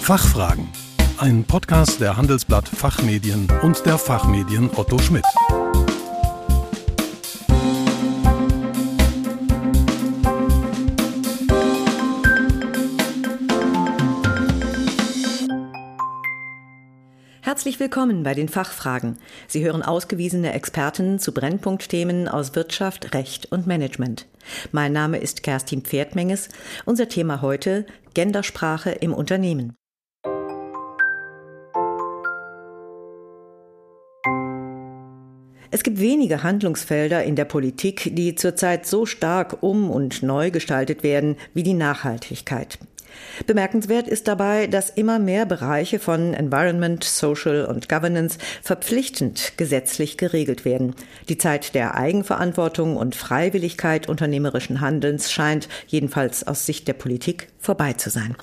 Fachfragen. Ein Podcast der Handelsblatt Fachmedien und der Fachmedien Otto Schmidt. Herzlich willkommen bei den Fachfragen. Sie hören ausgewiesene Experten zu Brennpunktthemen aus Wirtschaft, Recht und Management. Mein Name ist Kerstin Pferdmenges. Unser Thema heute Gendersprache im Unternehmen. Es gibt wenige Handlungsfelder in der Politik, die zurzeit so stark um und neu gestaltet werden wie die Nachhaltigkeit. Bemerkenswert ist dabei, dass immer mehr Bereiche von Environment, Social und Governance verpflichtend gesetzlich geregelt werden. Die Zeit der Eigenverantwortung und Freiwilligkeit unternehmerischen Handelns scheint, jedenfalls aus Sicht der Politik, vorbei zu sein.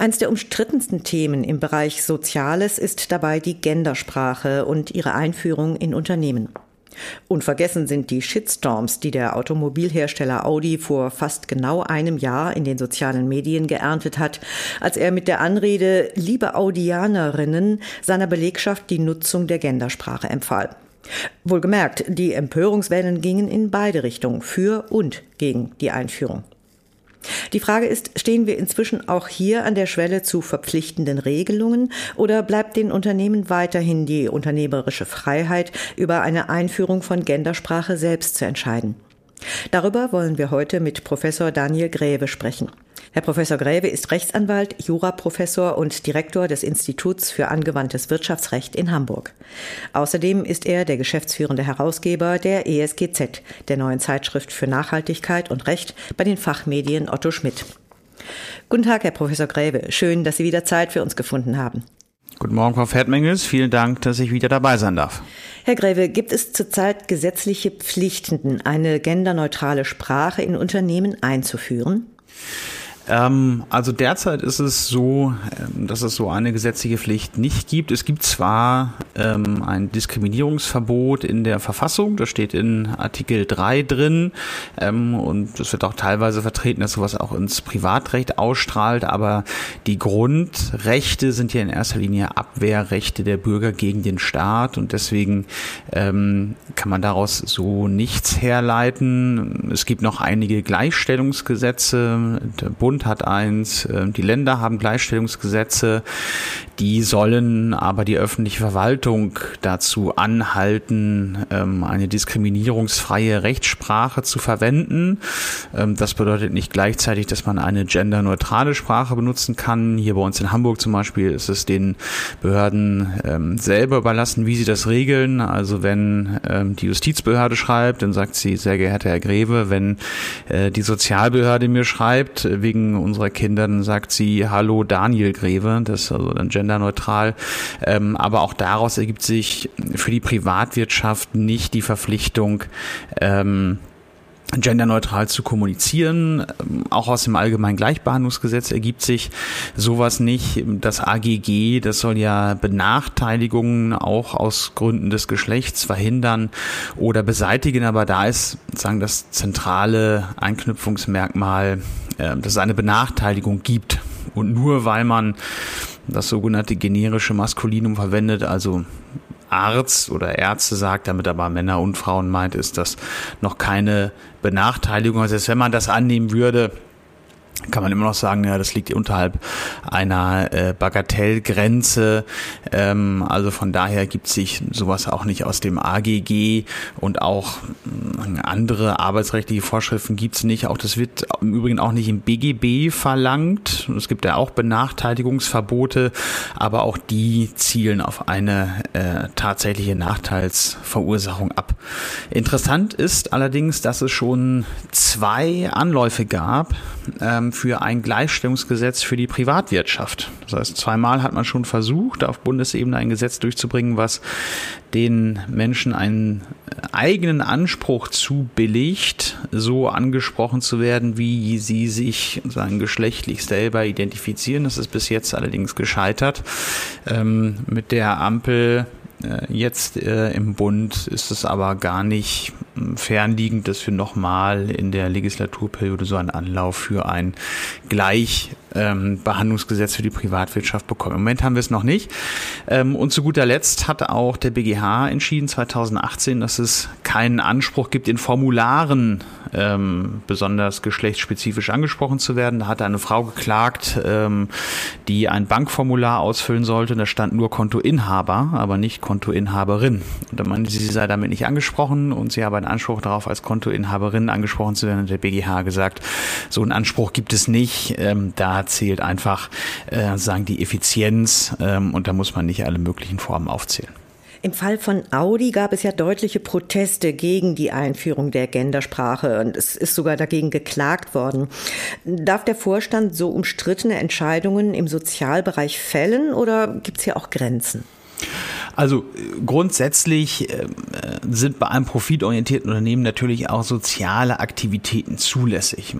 Eines der umstrittensten Themen im Bereich Soziales ist dabei die Gendersprache und ihre Einführung in Unternehmen. Unvergessen sind die Shitstorms, die der Automobilhersteller Audi vor fast genau einem Jahr in den sozialen Medien geerntet hat, als er mit der Anrede Liebe Audianerinnen seiner Belegschaft die Nutzung der Gendersprache empfahl. Wohlgemerkt, die Empörungswellen gingen in beide Richtungen, für und gegen die Einführung. Die Frage ist, stehen wir inzwischen auch hier an der Schwelle zu verpflichtenden Regelungen oder bleibt den Unternehmen weiterhin die unternehmerische Freiheit, über eine Einführung von Gendersprache selbst zu entscheiden? Darüber wollen wir heute mit Professor Daniel Gräve sprechen. Herr Professor Gräve ist Rechtsanwalt, Juraprofessor und Direktor des Instituts für angewandtes Wirtschaftsrecht in Hamburg. Außerdem ist er der geschäftsführende Herausgeber der ESGZ, der neuen Zeitschrift für Nachhaltigkeit und Recht bei den Fachmedien Otto Schmidt. Guten Tag, Herr Professor Gräve. Schön, dass Sie wieder Zeit für uns gefunden haben. Guten Morgen, Frau Feldmengels. Vielen Dank, dass ich wieder dabei sein darf. Herr Gräve, gibt es zurzeit gesetzliche Pflichten, eine genderneutrale Sprache in Unternehmen einzuführen? Ähm, also derzeit ist es so, ähm, dass es so eine gesetzliche Pflicht nicht gibt. Es gibt zwar ähm, ein Diskriminierungsverbot in der Verfassung, das steht in Artikel 3 drin. Ähm, und es wird auch teilweise vertreten, dass sowas auch ins Privatrecht ausstrahlt, aber die Grundrechte sind ja in erster Linie Abwehrrechte der Bürger gegen den Staat. Und deswegen ähm, kann man daraus so nichts herleiten. Es gibt noch einige Gleichstellungsgesetze. Der Bund hat eins, ähm, die Länder haben Gleichstellungsgesetze, die sollen aber die öffentliche Verwaltung dazu anhalten, ähm, eine diskriminierungsfreie Rechtssprache zu verwenden. Ähm, das bedeutet nicht gleichzeitig, dass man eine genderneutrale Sprache benutzen kann. Hier bei uns in Hamburg zum Beispiel ist es den Behörden selber überlassen, wie sie das regeln. Also wenn die Justizbehörde schreibt, dann sagt sie, sehr geehrter Herr Greve, wenn äh, die Sozialbehörde mir schreibt, wegen unserer Kinder, dann sagt sie Hallo Daniel Greve, das ist also dann genderneutral. Ähm, aber auch daraus ergibt sich für die Privatwirtschaft nicht die Verpflichtung, ähm, genderneutral zu kommunizieren. Ähm, auch aus dem Allgemeinen Gleichbehandlungsgesetz ergibt sich sowas nicht. Das AGG, das soll ja Benachteiligungen auch aus Gründen des Geschlechts verhindern oder beseitigen, aber da ist sagen das zentrale Einknüpfungsmerkmal, äh, dass es eine Benachteiligung gibt. Und nur weil man das sogenannte generische Maskulinum verwendet, also Arzt oder Ärzte sagt, damit aber Männer und Frauen meint, ist das noch keine Benachteiligung. Also wenn man das annehmen würde, kann man immer noch sagen, ja, das liegt unterhalb einer äh, Bagatellgrenze. Ähm, also von daher gibt sich sowas auch nicht aus dem AGG und auch äh, andere arbeitsrechtliche Vorschriften gibt's nicht. Auch das wird im Übrigen auch nicht im BGB verlangt. Es gibt ja auch Benachteiligungsverbote, aber auch die zielen auf eine äh, tatsächliche Nachteilsverursachung ab. Interessant ist allerdings, dass es schon zwei Anläufe gab, ähm, für ein Gleichstellungsgesetz für die Privatwirtschaft. Das heißt, zweimal hat man schon versucht, auf Bundesebene ein Gesetz durchzubringen, was den Menschen einen eigenen Anspruch zu billigt, so angesprochen zu werden, wie sie sich sagen, geschlechtlich selber identifizieren. Das ist bis jetzt allerdings gescheitert. Ähm, mit der Ampel äh, jetzt äh, im Bund ist es aber gar nicht fernliegend, dass wir nochmal in der Legislaturperiode so einen Anlauf für ein gleich ähm, Behandlungsgesetz für die Privatwirtschaft bekommen. Im Moment haben wir es noch nicht. Ähm, und zu guter Letzt hat auch der BGH entschieden 2018, dass es keinen Anspruch gibt, in Formularen ähm, besonders geschlechtsspezifisch angesprochen zu werden. Da hat eine Frau geklagt, ähm, die ein Bankformular ausfüllen sollte. Da stand nur Kontoinhaber, aber nicht Kontoinhaberin. Und da meinte sie, sie sei damit nicht angesprochen und sie habe einen Anspruch darauf, als Kontoinhaberin angesprochen zu werden. Und der BGH gesagt, so einen Anspruch gibt es nicht. Ähm, da zählt einfach, äh, sagen die Effizienz ähm, und da muss man nicht alle möglichen Formen aufzählen. Im Fall von Audi gab es ja deutliche Proteste gegen die Einführung der Gendersprache und es ist sogar dagegen geklagt worden. Darf der Vorstand so umstrittene Entscheidungen im Sozialbereich fällen oder gibt es hier auch Grenzen? Also grundsätzlich äh, sind bei einem profitorientierten Unternehmen natürlich auch soziale Aktivitäten zulässig.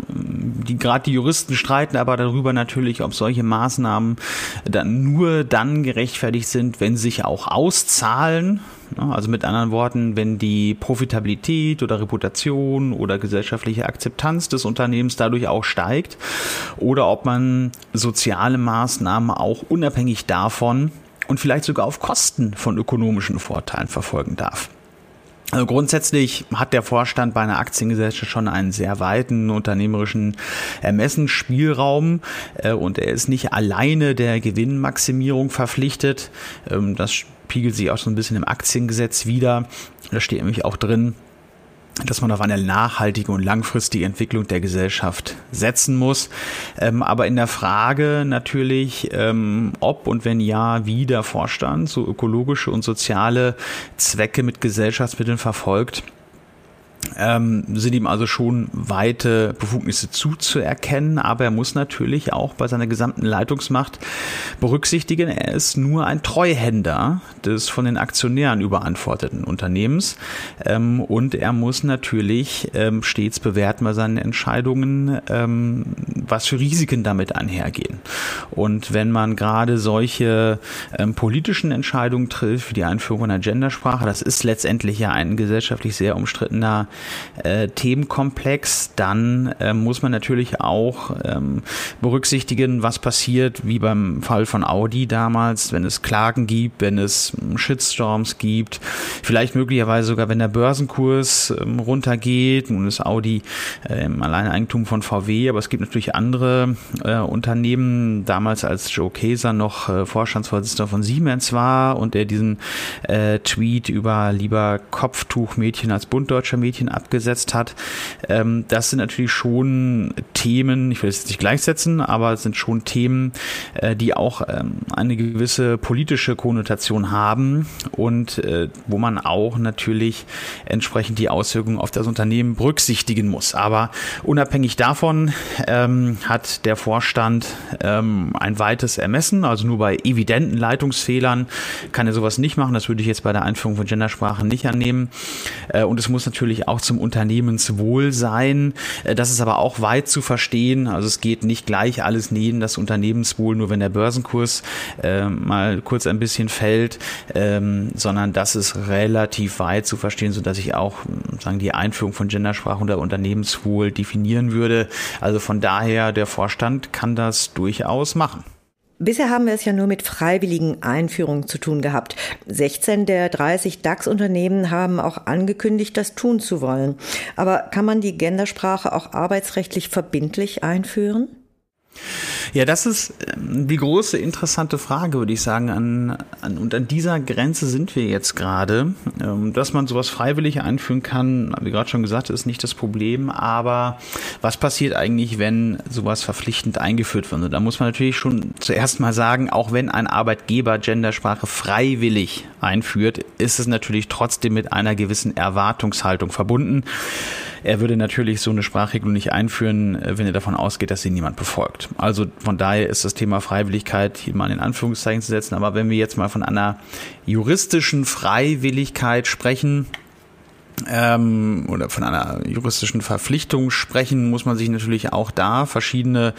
Die, Gerade die Juristen streiten aber darüber natürlich, ob solche Maßnahmen dann nur dann gerechtfertigt sind, wenn sich auch auszahlen. Also mit anderen Worten, wenn die Profitabilität oder Reputation oder gesellschaftliche Akzeptanz des Unternehmens dadurch auch steigt oder ob man soziale Maßnahmen auch unabhängig davon und vielleicht sogar auf Kosten von ökonomischen Vorteilen verfolgen darf. Also grundsätzlich hat der Vorstand bei einer Aktiengesellschaft schon einen sehr weiten unternehmerischen Ermessensspielraum äh, und er ist nicht alleine der Gewinnmaximierung verpflichtet. Ähm, das spiegelt sich auch so ein bisschen im Aktiengesetz wieder. Da steht nämlich auch drin, dass man auf eine nachhaltige und langfristige Entwicklung der Gesellschaft setzen muss. Ähm, aber in der Frage natürlich, ähm, ob und wenn ja, wie der Vorstand so ökologische und soziale Zwecke mit Gesellschaftsmitteln verfolgt, ähm, sind ihm also schon weite Befugnisse zuzuerkennen, aber er muss natürlich auch bei seiner gesamten Leitungsmacht berücksichtigen, er ist nur ein Treuhänder des von den Aktionären überantworteten Unternehmens ähm, und er muss natürlich ähm, stets bewerten bei seinen Entscheidungen, ähm, was für Risiken damit einhergehen. Und wenn man gerade solche ähm, politischen Entscheidungen trifft, wie die Einführung einer Gendersprache, das ist letztendlich ja ein gesellschaftlich sehr umstrittener äh, Themenkomplex, dann äh, muss man natürlich auch ähm, berücksichtigen, was passiert, wie beim Fall von Audi damals, wenn es Klagen gibt, wenn es ähm, Shitstorms gibt, vielleicht möglicherweise sogar, wenn der Börsenkurs ähm, runtergeht. Nun ist Audi äh, im Alleineigentum von VW, aber es gibt natürlich andere äh, Unternehmen. Damals, als Joe Kaeser noch äh, Vorstandsvorsitzender von Siemens war und der diesen äh, Tweet über lieber Kopftuchmädchen als buntdeutscher Mädchen abgesetzt hat. Ähm, das sind natürlich schon Themen, ich will es jetzt nicht gleichsetzen, aber es sind schon Themen, äh, die auch ähm, eine gewisse politische Konnotation haben und äh, wo man auch natürlich entsprechend die Auswirkungen auf das Unternehmen berücksichtigen muss. Aber unabhängig davon ähm, hat der Vorstand ähm, ein weites Ermessen, also nur bei evidenten Leitungsfehlern kann er sowas nicht machen. Das würde ich jetzt bei der Einführung von Gendersprache nicht annehmen. Äh, und es muss natürlich auch zum Unternehmenswohl sein. Äh, das ist aber auch weit zu verstehen. Also es geht nicht gleich alles neben das Unternehmenswohl, nur wenn der Börsenkurs äh, mal kurz ein bisschen fällt, ähm, sondern das ist relativ weit zu verstehen, so dass ich auch sagen die Einführung von Gendersprache unter Unternehmenswohl definieren würde. Also von daher der Vorstand kann das durchaus machen. Bisher haben wir es ja nur mit freiwilligen Einführungen zu tun gehabt. 16 der 30 DAX-Unternehmen haben auch angekündigt, das tun zu wollen. Aber kann man die Gendersprache auch arbeitsrechtlich verbindlich einführen? Ja, das ist ähm, die große interessante Frage, würde ich sagen. An, an, und an dieser Grenze sind wir jetzt gerade. Ähm, dass man sowas freiwillig einführen kann, wie gerade schon gesagt, ist nicht das Problem. Aber was passiert eigentlich, wenn sowas verpflichtend eingeführt wird? Da muss man natürlich schon zuerst mal sagen, auch wenn ein Arbeitgeber Gendersprache freiwillig einführt, ist es natürlich trotzdem mit einer gewissen Erwartungshaltung verbunden. Er würde natürlich so eine Sprachregelung nicht einführen, äh, wenn er davon ausgeht, dass sie niemand befolgt. Also von daher ist das Thema Freiwilligkeit hier mal in Anführungszeichen zu setzen. Aber wenn wir jetzt mal von einer juristischen Freiwilligkeit sprechen, ähm, oder von einer juristischen Verpflichtung sprechen, muss man sich natürlich auch da verschiedene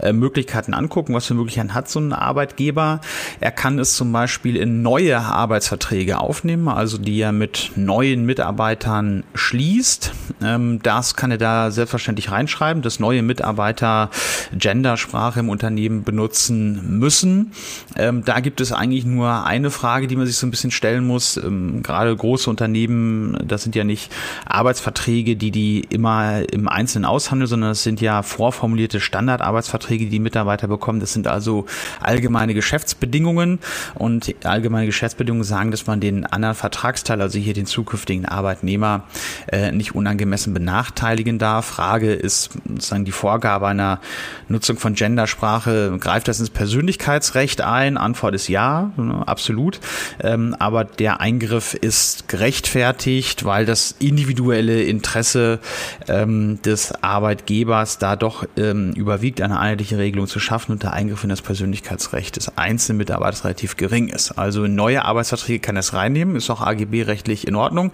äh, Möglichkeiten angucken. Was für Möglichkeiten hat so ein Arbeitgeber? Er kann es zum Beispiel in neue Arbeitsverträge aufnehmen, also die er mit neuen Mitarbeitern schließt. Ähm, das kann er da selbstverständlich reinschreiben, dass neue Mitarbeiter Gendersprache im Unternehmen benutzen müssen. Ähm, da gibt es eigentlich nur eine Frage, die man sich so ein bisschen stellen muss. Ähm, gerade große Unternehmen, das sind ja nicht Arbeitsverträge, die die immer im Einzelnen aushandeln, sondern das sind ja vorformulierte Standardarbeitsverträge, die die Mitarbeiter bekommen. Das sind also allgemeine Geschäftsbedingungen und allgemeine Geschäftsbedingungen sagen, dass man den anderen Vertragsteil, also hier den zukünftigen Arbeitnehmer, äh, nicht unangemessen benachteiligen darf. Frage ist sozusagen die Vorgabe einer Nutzung von Gendersprache, greift das ins Persönlichkeitsrecht ein? Antwort ist ja, absolut. Ähm, aber der Eingriff ist gerechtfertigt, weil das individuelle Interesse ähm, des Arbeitgebers da doch ähm, überwiegt, eine einheitliche Regelung zu schaffen und der Eingriff in das Persönlichkeitsrecht des einzelnen Mitarbeiters relativ gering ist. Also neue Arbeitsverträge kann es reinnehmen, ist auch AGB-rechtlich in Ordnung.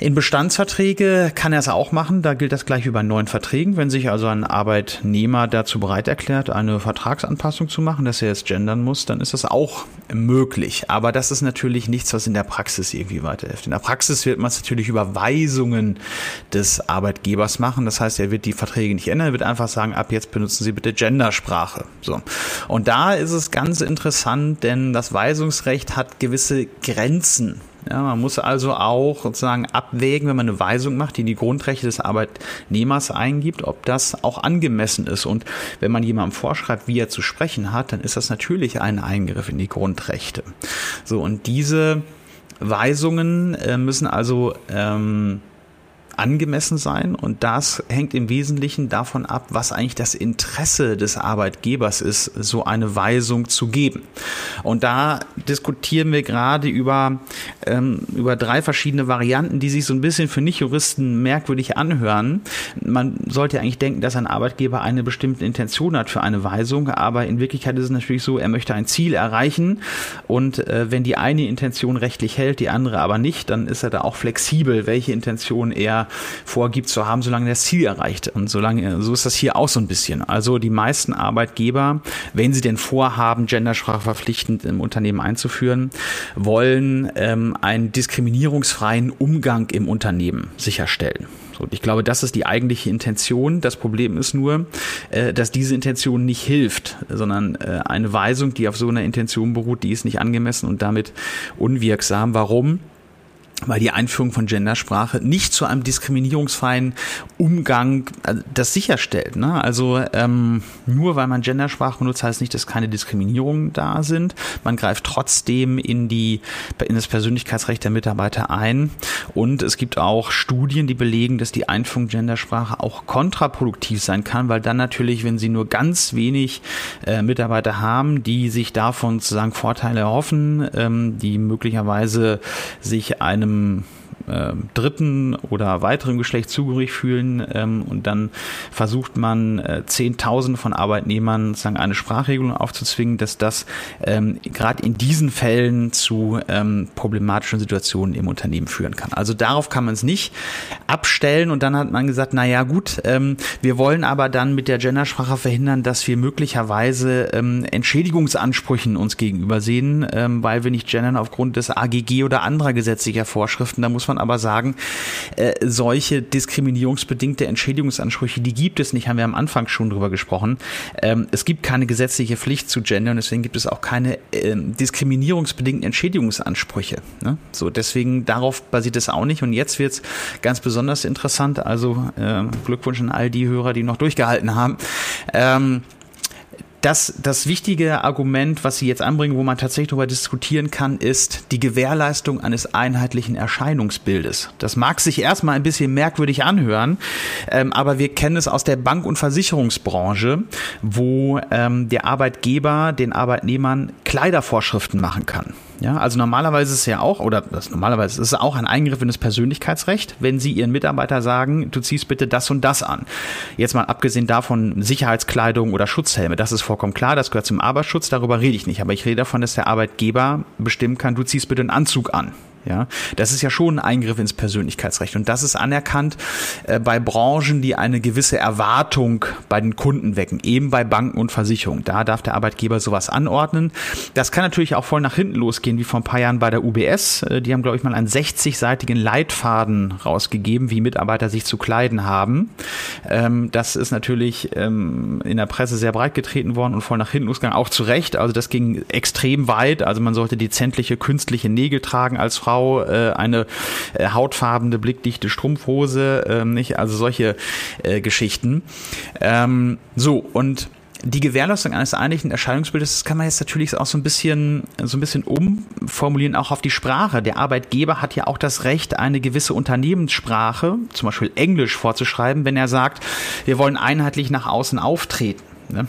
In Bestandsverträge kann er es auch machen. Da gilt das gleich wie bei neuen Verträgen. Wenn sich also ein Arbeitnehmer dazu bereit erklärt, eine Vertragsanpassung zu machen, dass er jetzt gendern muss, dann ist das auch möglich. Aber das ist natürlich nichts, was in der Praxis irgendwie weiterhilft. In der Praxis wird man es natürlich über Weisungen des Arbeitgebers machen. Das heißt, er wird die Verträge nicht ändern. Er wird einfach sagen, ab jetzt benutzen Sie bitte Gendersprache. So. Und da ist es ganz interessant, denn das Weisungsrecht hat gewisse Grenzen. Ja, man muss also auch sozusagen abwägen, wenn man eine Weisung macht, die die Grundrechte des Arbeitnehmers eingibt, ob das auch angemessen ist. Und wenn man jemandem vorschreibt, wie er zu sprechen hat, dann ist das natürlich ein Eingriff in die Grundrechte. So, und diese Weisungen äh, müssen also ähm, angemessen sein und das hängt im Wesentlichen davon ab, was eigentlich das Interesse des Arbeitgebers ist, so eine Weisung zu geben. Und da diskutieren wir gerade über, ähm, über drei verschiedene Varianten, die sich so ein bisschen für Nichtjuristen merkwürdig anhören. Man sollte eigentlich denken, dass ein Arbeitgeber eine bestimmte Intention hat für eine Weisung, aber in Wirklichkeit ist es natürlich so, er möchte ein Ziel erreichen und äh, wenn die eine Intention rechtlich hält, die andere aber nicht, dann ist er da auch flexibel, welche Intention er vorgibt zu haben, solange das Ziel erreicht. Und solange, so ist das hier auch so ein bisschen. Also die meisten Arbeitgeber, wenn sie denn vorhaben, Gendersprache verpflichtend im Unternehmen einzuführen, wollen ähm, einen diskriminierungsfreien Umgang im Unternehmen sicherstellen. Ich glaube, das ist die eigentliche Intention. Das Problem ist nur, äh, dass diese Intention nicht hilft, sondern äh, eine Weisung, die auf so einer Intention beruht, die ist nicht angemessen und damit unwirksam. Warum? Weil die Einführung von Gendersprache nicht zu einem diskriminierungsfreien Umgang äh, das sicherstellt. Ne? Also ähm, nur weil man Gendersprache benutzt, heißt nicht, dass keine Diskriminierungen da sind. Man greift trotzdem in die in das Persönlichkeitsrecht der Mitarbeiter ein. Und es gibt auch Studien, die belegen, dass die Einführung Gendersprache auch kontraproduktiv sein kann, weil dann natürlich, wenn sie nur ganz wenig äh, Mitarbeiter haben, die sich davon sozusagen Vorteile erhoffen, ähm, die möglicherweise sich einem einem äh, dritten oder weiteren Geschlecht zugehörig fühlen ähm, und dann versucht man äh, Zehntausende von Arbeitnehmern sozusagen eine Sprachregelung aufzuzwingen, dass das ähm, gerade in diesen Fällen zu ähm, problematischen Situationen im Unternehmen führen kann. Also darauf kann man es nicht abstellen und dann hat man gesagt, na ja gut, ähm, wir wollen aber dann mit der Gendersprache verhindern, dass wir möglicherweise ähm, Entschädigungsansprüchen uns gegenüber sehen, ähm, weil wir nicht gendern aufgrund des AGG oder anderer gesetzlicher Vorschriften. Da muss man aber sagen, äh, solche diskriminierungsbedingte Entschädigungsansprüche, die gibt es nicht, haben wir am Anfang schon drüber gesprochen. Ähm, es gibt keine gesetzliche Pflicht zu gendern, deswegen gibt es auch keine äh, diskriminierungsbedingten Entschädigungsansprüche. Ne? So, deswegen darauf basiert es auch nicht. Und jetzt wird es ganz besonders interessant. Also äh, Glückwunsch an all die Hörer, die noch durchgehalten haben. Ähm, das, das wichtige Argument, was Sie jetzt anbringen, wo man tatsächlich darüber diskutieren kann, ist die Gewährleistung eines einheitlichen Erscheinungsbildes. Das mag sich erstmal ein bisschen merkwürdig anhören, ähm, aber wir kennen es aus der Bank- und Versicherungsbranche, wo ähm, der Arbeitgeber den Arbeitnehmern Kleidervorschriften machen kann. Ja, also normalerweise ist es ja auch, oder das normalerweise ist es auch ein Eingriff in das Persönlichkeitsrecht, wenn Sie Ihren Mitarbeiter sagen, du ziehst bitte das und das an. Jetzt mal abgesehen davon Sicherheitskleidung oder Schutzhelme, das ist vollkommen klar, das gehört zum Arbeitsschutz, darüber rede ich nicht. Aber ich rede davon, dass der Arbeitgeber bestimmen kann, du ziehst bitte einen Anzug an. Ja, das ist ja schon ein Eingriff ins Persönlichkeitsrecht und das ist anerkannt äh, bei Branchen, die eine gewisse Erwartung bei den Kunden wecken, eben bei Banken und Versicherungen. Da darf der Arbeitgeber sowas anordnen. Das kann natürlich auch voll nach hinten losgehen, wie vor ein paar Jahren bei der UBS. Äh, die haben, glaube ich, mal einen 60-seitigen Leitfaden rausgegeben, wie Mitarbeiter sich zu kleiden haben. Ähm, das ist natürlich ähm, in der Presse sehr breit getreten worden und voll nach hinten losgegangen, auch zu Recht. Also das ging extrem weit. Also man sollte dezentliche künstliche Nägel tragen als Frau, äh, eine äh, hautfarbene, blickdichte Strumpfhose, äh, nicht? Also solche äh, Geschichten. Ähm, so, und die Gewährleistung eines einheitlichen Erscheinungsbildes, das kann man jetzt natürlich auch so ein bisschen, so ein bisschen umformulieren, auch auf die Sprache. Der Arbeitgeber hat ja auch das Recht, eine gewisse Unternehmenssprache, zum Beispiel Englisch vorzuschreiben, wenn er sagt, wir wollen einheitlich nach außen auftreten. Ne?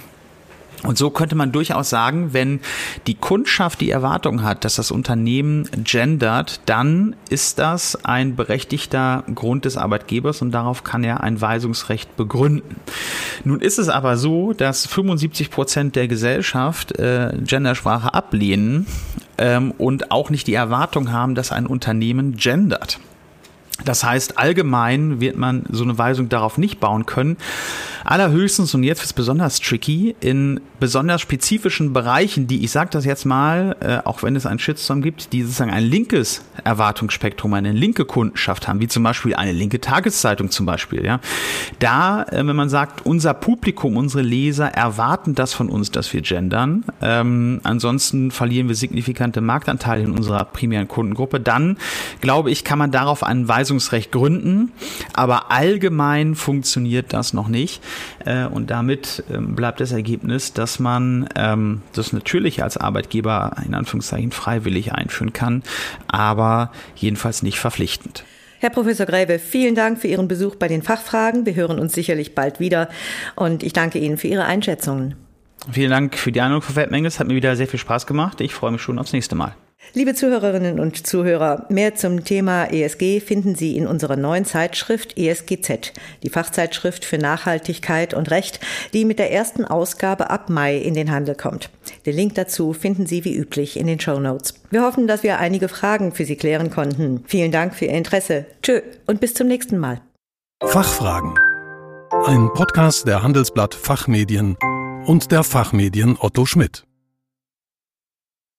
Und so könnte man durchaus sagen, wenn die Kundschaft die Erwartung hat, dass das Unternehmen gendert, dann ist das ein berechtigter Grund des Arbeitgebers und darauf kann er ein Weisungsrecht begründen. Nun ist es aber so, dass 75 Prozent der Gesellschaft äh, Gendersprache ablehnen ähm, und auch nicht die Erwartung haben, dass ein Unternehmen gendert. Das heißt, allgemein wird man so eine Weisung darauf nicht bauen können. Allerhöchstens, und jetzt es besonders tricky, in besonders spezifischen Bereichen, die, ich sage das jetzt mal, äh, auch wenn es einen Shitstorm gibt, die sozusagen ein linkes Erwartungsspektrum, eine linke Kundenschaft haben, wie zum Beispiel eine linke Tageszeitung zum Beispiel. Ja, Da, äh, wenn man sagt, unser Publikum, unsere Leser erwarten das von uns, dass wir gendern, ähm, ansonsten verlieren wir signifikante Marktanteile in unserer primären Kundengruppe, dann, glaube ich, kann man darauf einen Weisungsrecht Weisungsrecht gründen, aber allgemein funktioniert das noch nicht. Äh, und damit ähm, bleibt das Ergebnis, dass man ähm, das natürlich als Arbeitgeber in Anführungszeichen freiwillig einführen kann, aber jedenfalls nicht verpflichtend. Herr Professor Gräbe, vielen Dank für Ihren Besuch bei den Fachfragen. Wir hören uns sicherlich bald wieder und ich danke Ihnen für Ihre Einschätzungen. Vielen Dank für die Einladung, Frau Feldmenges. Hat mir wieder sehr viel Spaß gemacht. Ich freue mich schon aufs nächste Mal. Liebe Zuhörerinnen und Zuhörer, mehr zum Thema ESG finden Sie in unserer neuen Zeitschrift ESGZ, die Fachzeitschrift für Nachhaltigkeit und Recht, die mit der ersten Ausgabe ab Mai in den Handel kommt. Den Link dazu finden Sie wie üblich in den Show Notes. Wir hoffen, dass wir einige Fragen für Sie klären konnten. Vielen Dank für Ihr Interesse. Tschö und bis zum nächsten Mal. Fachfragen. Ein Podcast der Handelsblatt Fachmedien und der Fachmedien Otto Schmidt.